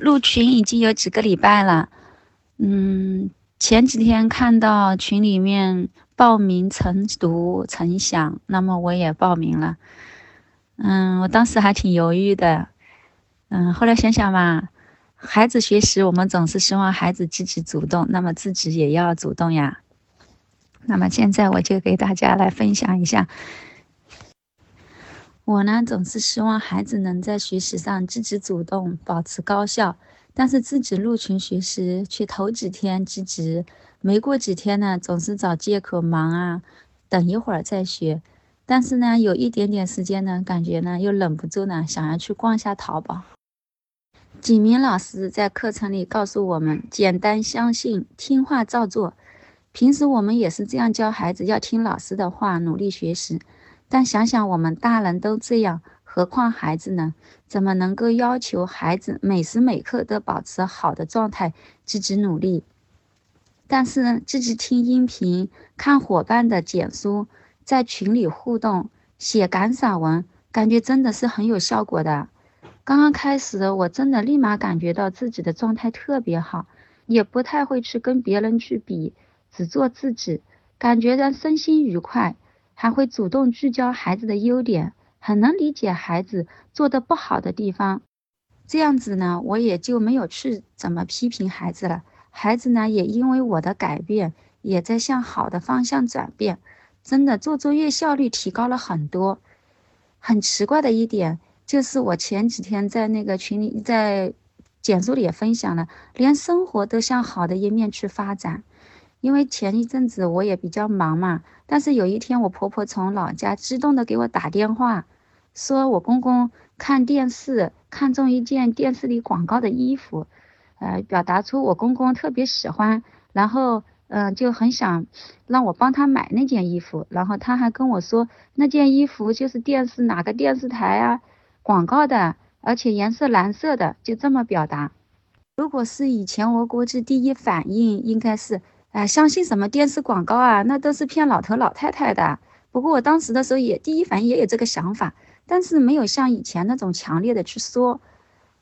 入群已经有几个礼拜了，嗯，前几天看到群里面报名晨读晨想，那么我也报名了。嗯，我当时还挺犹豫的，嗯，后来想想吧，孩子学习，我们总是希望孩子积极主动，那么自己也要主动呀。那么现在我就给大家来分享一下。我呢，总是希望孩子能在学习上积极主动，保持高效。但是自己入群学习，却头几天积极，没过几天呢，总是找借口忙啊，等一会儿再学。但是呢，有一点点时间呢，感觉呢又忍不住呢，想要去逛下淘宝。景明老师在课程里告诉我们：简单相信，听话照做。平时我们也是这样教孩子，要听老师的话，努力学习。但想想我们大人都这样，何况孩子呢？怎么能够要求孩子每时每刻都保持好的状态，积极努力？但是呢积极听音频、看伙伴的简书、在群里互动、写感赏文，感觉真的是很有效果的。刚刚开始，我真的立马感觉到自己的状态特别好，也不太会去跟别人去比，只做自己，感觉到身心愉快。还会主动聚焦孩子的优点，很能理解孩子做的不好的地方，这样子呢，我也就没有去怎么批评孩子了。孩子呢，也因为我的改变，也在向好的方向转变，真的做作业效率提高了很多。很奇怪的一点就是，我前几天在那个群里，在简书里也分享了，连生活都向好的一面去发展。因为前一阵子我也比较忙嘛，但是有一天我婆婆从老家激动的给我打电话，说我公公看电视看中一件电视里广告的衣服，呃，表达出我公公特别喜欢，然后嗯就很想让我帮他买那件衣服，然后他还跟我说那件衣服就是电视哪个电视台啊广告的，而且颜色蓝色的，就这么表达。如果是以前我估计第一反应应该是。哎，相信什么电视广告啊？那都是骗老头老太太的。不过我当时的时候也第一反应也有这个想法，但是没有像以前那种强烈的去说。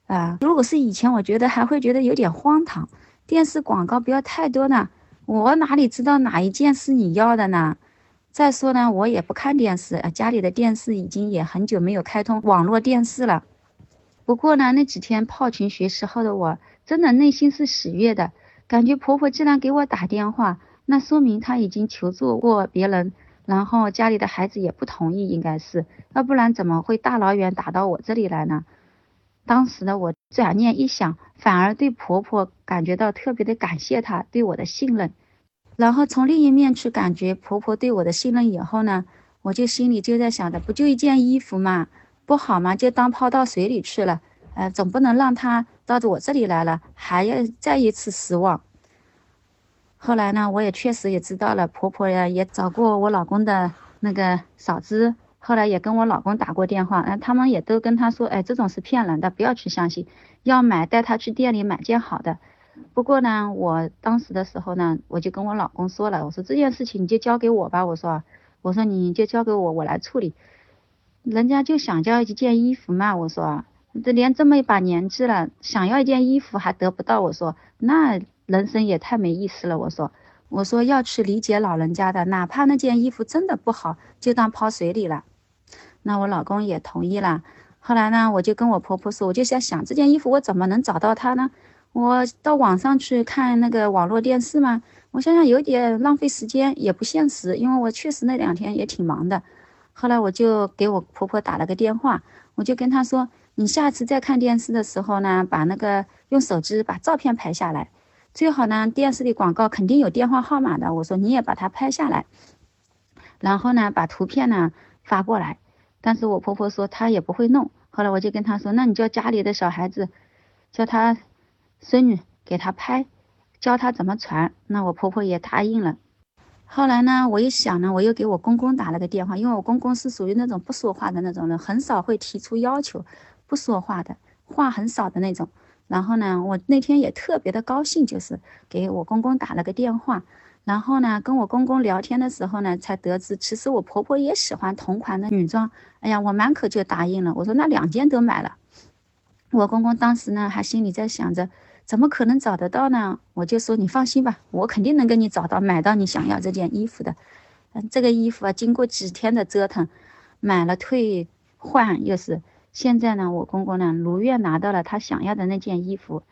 啊，如果是以前，我觉得还会觉得有点荒唐。电视广告不要太多呢，我哪里知道哪一件是你要的呢？再说呢，我也不看电视，家里的电视已经也很久没有开通网络电视了。不过呢，那几天泡群学习后的我，真的内心是喜悦的。感觉婆婆既然给我打电话，那说明她已经求助过别人，然后家里的孩子也不同意，应该是，要不然怎么会大老远打到我这里来呢？当时的我转念一想，反而对婆婆感觉到特别的感谢她对我的信任，然后从另一面去感觉婆婆对我的信任以后呢，我就心里就在想着，不就一件衣服嘛，不好嘛，就当抛到水里去了。呃，总不能让他到我这里来了，还要再一次失望。后来呢，我也确实也知道了，婆婆呀也找过我老公的那个嫂子，后来也跟我老公打过电话，嗯，他们也都跟他说，哎，这种是骗人的，不要去相信，要买带他去店里买件好的。不过呢，我当时的时候呢，我就跟我老公说了，我说这件事情你就交给我吧，我说，我说你就交给我，我来处理。人家就想要一件衣服嘛，我说。这连这么一把年纪了，想要一件衣服还得不到，我说那人生也太没意思了。我说，我说要去理解老人家的，哪怕那件衣服真的不好，就当抛水里了。那我老公也同意了。后来呢，我就跟我婆婆说，我就在想这件衣服我怎么能找到它呢？我到网上去看那个网络电视吗？我想想有点浪费时间，也不现实，因为我确实那两天也挺忙的。后来我就给我婆婆打了个电话，我就跟她说。你下次再看电视的时候呢，把那个用手机把照片拍下来，最好呢，电视里广告肯定有电话号码的。我说你也把它拍下来，然后呢，把图片呢发过来。但是我婆婆说她也不会弄，后来我就跟她说，那你叫家里的小孩子，叫他孙女给他拍，教他怎么传。那我婆婆也答应了。后来呢，我一想呢，我又给我公公打了个电话，因为我公公是属于那种不说话的那种人，很少会提出要求。不说话的话很少的那种，然后呢，我那天也特别的高兴，就是给我公公打了个电话，然后呢，跟我公公聊天的时候呢，才得知其实我婆婆也喜欢同款的女装，哎呀，我满口就答应了，我说那两件都买了，我公公当时呢，还心里在想着，怎么可能找得到呢？我就说你放心吧，我肯定能给你找到，买到你想要这件衣服的。嗯，这个衣服啊，经过几天的折腾，买了退换又是，现在呢，我公公呢如愿拿到了他想要的那件衣服。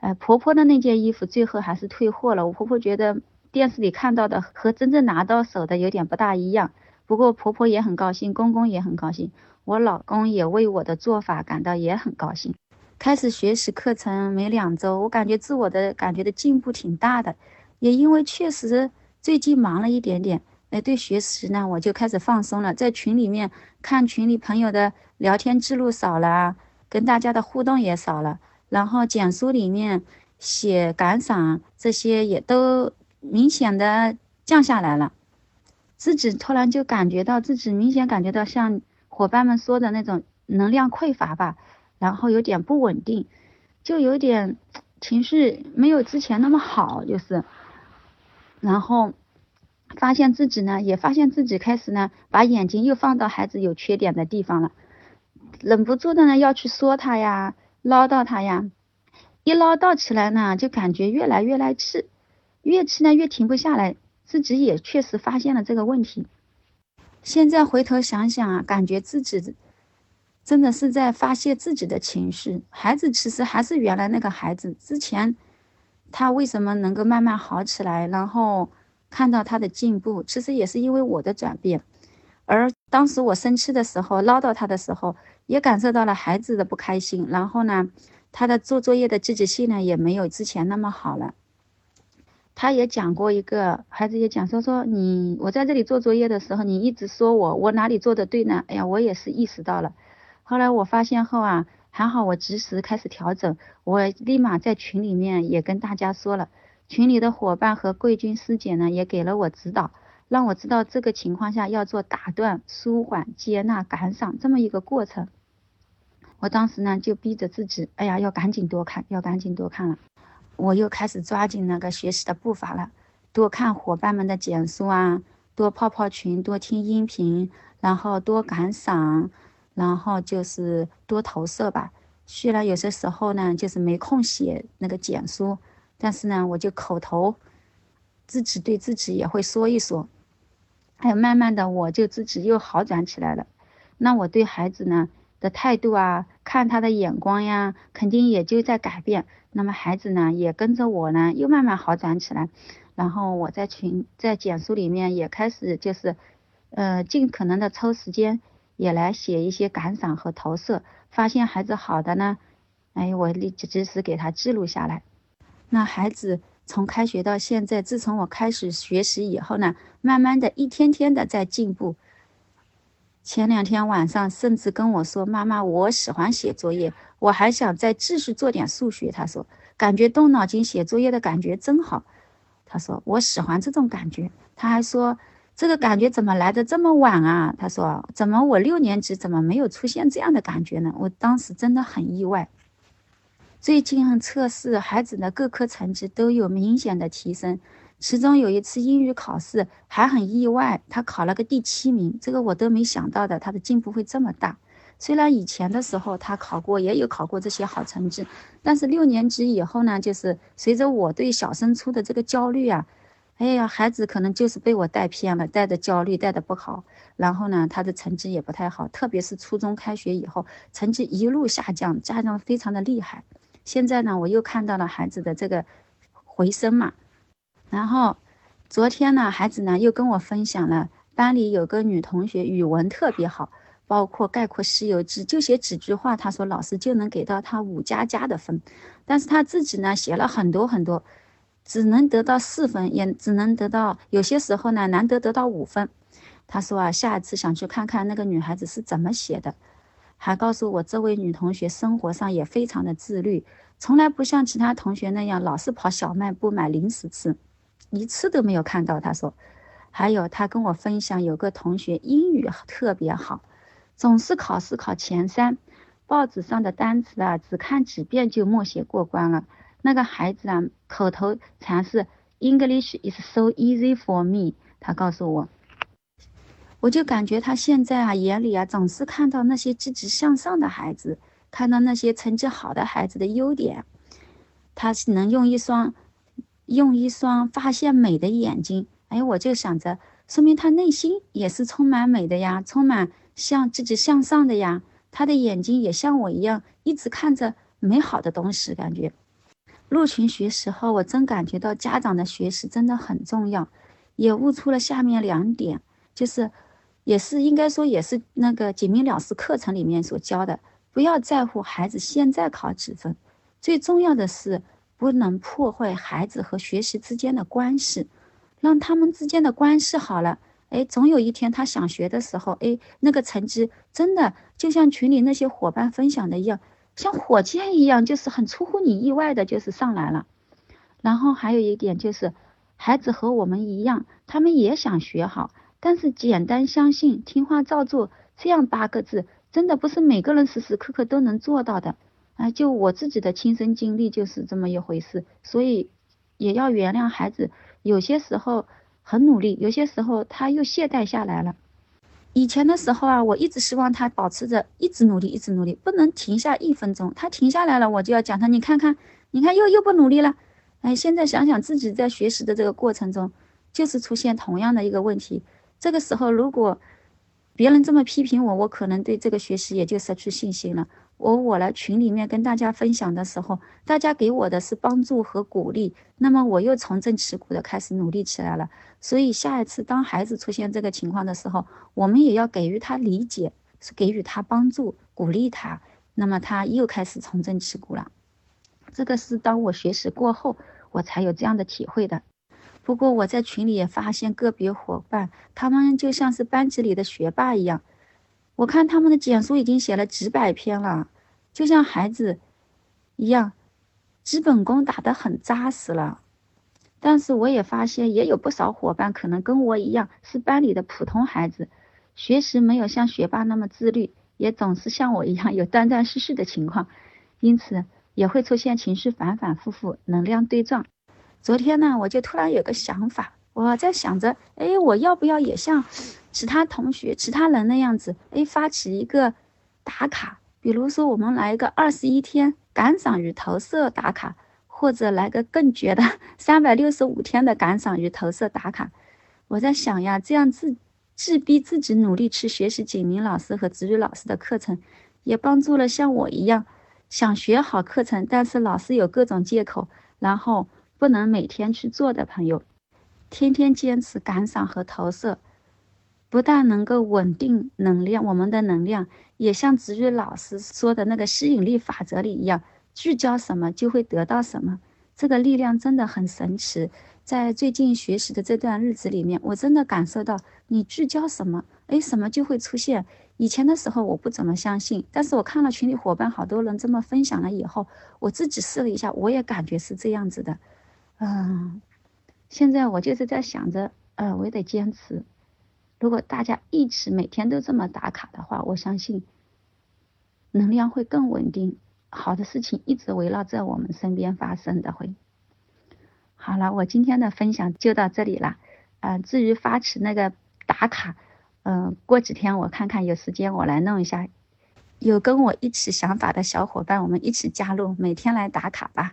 呃，婆婆的那件衣服最后还是退货了。我婆婆觉得电视里看到的和真正拿到手的有点不大一样，不过婆婆也很高兴，公公也很高兴，我老公也为我的做法感到也很高兴。开始学习课程没两周，我感觉自我的感觉的进步挺大的，也因为确实最近忙了一点点，哎，对学习呢我就开始放松了，在群里面看群里朋友的聊天记录少了，跟大家的互动也少了，然后简书里面写感想这些也都明显的降下来了，自己突然就感觉到自己明显感觉到像伙伴们说的那种能量匮乏吧。然后有点不稳定，就有点情绪没有之前那么好，就是，然后发现自己呢，也发现自己开始呢，把眼睛又放到孩子有缺点的地方了，忍不住的呢要去说他呀，唠叨他呀，一唠叨起来呢，就感觉越来越来气，越气呢越停不下来，自己也确实发现了这个问题，现在回头想想啊，感觉自己。真的是在发泄自己的情绪。孩子其实还是原来那个孩子，之前他为什么能够慢慢好起来，然后看到他的进步，其实也是因为我的转变。而当时我生气的时候，唠叨他的时候，也感受到了孩子的不开心。然后呢，他的做作业的积极性呢，也没有之前那么好了。他也讲过一个孩子也讲说说你，我在这里做作业的时候，你一直说我我哪里做的对呢？哎呀，我也是意识到了。后来我发现后啊，还好我及时开始调整，我立马在群里面也跟大家说了，群里的伙伴和贵军师姐呢也给了我指导，让我知道这个情况下要做打断、舒缓、接纳、感赏这么一个过程。我当时呢就逼着自己，哎呀，要赶紧多看，要赶紧多看了。我又开始抓紧那个学习的步伐了，多看伙伴们的简书啊，多泡泡群，多听音频，然后多感赏。然后就是多投射吧，虽然有些时候呢，就是没空写那个简书，但是呢，我就口头自己对自己也会说一说，还有慢慢的我就自己又好转起来了。那我对孩子呢的态度啊，看他的眼光呀，肯定也就在改变。那么孩子呢也跟着我呢又慢慢好转起来。然后我在群在简书里面也开始就是，呃，尽可能的抽时间。也来写一些感想和投射，发现孩子好的呢，哎，我立即及时给他记录下来。那孩子从开学到现在，自从我开始学习以后呢，慢慢的一天天的在进步。前两天晚上甚至跟我说：“妈妈，我喜欢写作业，我还想再继续做点数学。”他说：“感觉动脑筋写作业的感觉真好。”他说：“我喜欢这种感觉。”他还说。这个感觉怎么来的这么晚啊？他说：“怎么我六年级怎么没有出现这样的感觉呢？”我当时真的很意外。最近测试孩子的各科成绩都有明显的提升，其中有一次英语考试还很意外，他考了个第七名，这个我都没想到的，他的进步会这么大。虽然以前的时候他考过，也有考过这些好成绩，但是六年级以后呢，就是随着我对小升初的这个焦虑啊。哎呀，孩子可能就是被我带偏了，带的焦虑，带的不好，然后呢，他的成绩也不太好，特别是初中开学以后，成绩一路下降，下降非常的厉害。现在呢，我又看到了孩子的这个回升嘛。然后昨天呢，孩子呢又跟我分享了，班里有个女同学语文特别好，包括概括《西游记》，就写几句话，他说老师就能给到他五加加的分，但是他自己呢写了很多很多。只能得到四分，也只能得到有些时候呢，难得得到五分。他说啊，下一次想去看看那个女孩子是怎么写的，还告诉我这位女同学生活上也非常的自律，从来不像其他同学那样老是跑小卖部买零食吃，一次都没有看到。她说，还有他跟我分享，有个同学英语特别好，总是考试考前三，报纸上的单词啊，只看几遍就默写过关了。那个孩子啊，口头禅是 English is so easy for me。他告诉我，我就感觉他现在啊，眼里啊，总是看到那些积极向上的孩子，看到那些成绩好的孩子的优点，他是能用一双用一双发现美的眼睛。哎，我就想着，说明他内心也是充满美的呀，充满向积极向上的呀。他的眼睛也像我一样，一直看着美好的东西。感觉入群学时后，我真感觉到家长的学识真的很重要，也悟出了下面两点，就是也是应该说也是那个简明了师课程里面所教的，不要在乎孩子现在考几分，最重要的是不能破坏孩子和学习之间的关系。让他们之间的关系好了，哎，总有一天他想学的时候，哎，那个成绩真的就像群里那些伙伴分享的一样，像火箭一样，就是很出乎你意外的，就是上来了。然后还有一点就是，孩子和我们一样，他们也想学好，但是简单相信、听话照做这样八个字，真的不是每个人时时刻刻都能做到的。啊，就我自己的亲身经历就是这么一回事，所以也要原谅孩子。有些时候很努力，有些时候他又懈怠下来了。以前的时候啊，我一直希望他保持着一直努力，一直努力，不能停下一分钟。他停下来了，我就要讲他，你看看，你看又又不努力了。哎，现在想想自己在学习的这个过程中，就是出现同样的一个问题。这个时候如果别人这么批评我，我可能对这个学习也就失去信心了。我我来群里面跟大家分享的时候，大家给我的是帮助和鼓励，那么我又重振旗鼓的开始努力起来了。所以下一次当孩子出现这个情况的时候，我们也要给予他理解，是给予他帮助，鼓励他，那么他又开始重振旗鼓了。这个是当我学习过后，我才有这样的体会的。不过我在群里也发现个别伙伴，他们就像是班级里的学霸一样。我看他们的简书已经写了几百篇了，就像孩子一样，基本功打得很扎实了。但是我也发现，也有不少伙伴可能跟我一样，是班里的普通孩子，学习没有像学霸那么自律，也总是像我一样有断断续续的情况，因此也会出现情绪反反复复、能量对撞。昨天呢，我就突然有个想法，我在想着，哎，我要不要也像？其他同学、其他人那样子，哎，发起一个打卡，比如说我们来一个二十一天感赏与投射打卡，或者来个更绝的三百六十五天的感赏与投射打卡。我在想呀，这样自自逼自己努力去学习景明老师和子宇老师的课程，也帮助了像我一样想学好课程，但是老是有各种借口，然后不能每天去做的朋友，天天坚持感赏和投射。不但能够稳定能量，我们的能量也像子宇老师说的那个吸引力法则里一样，聚焦什么就会得到什么。这个力量真的很神奇。在最近学习的这段日子里面，我真的感受到，你聚焦什么，哎，什么就会出现。以前的时候我不怎么相信，但是我看了群里伙伴好多人这么分享了以后，我自己试了一下，我也感觉是这样子的。嗯，现在我就是在想着，呃，我也得坚持。如果大家一起每天都这么打卡的话，我相信能量会更稳定，好的事情一直围绕在我们身边发生的会。好了，我今天的分享就到这里了。嗯，至于发起那个打卡，嗯，过几天我看看有时间我来弄一下。有跟我一起想法的小伙伴，我们一起加入，每天来打卡吧。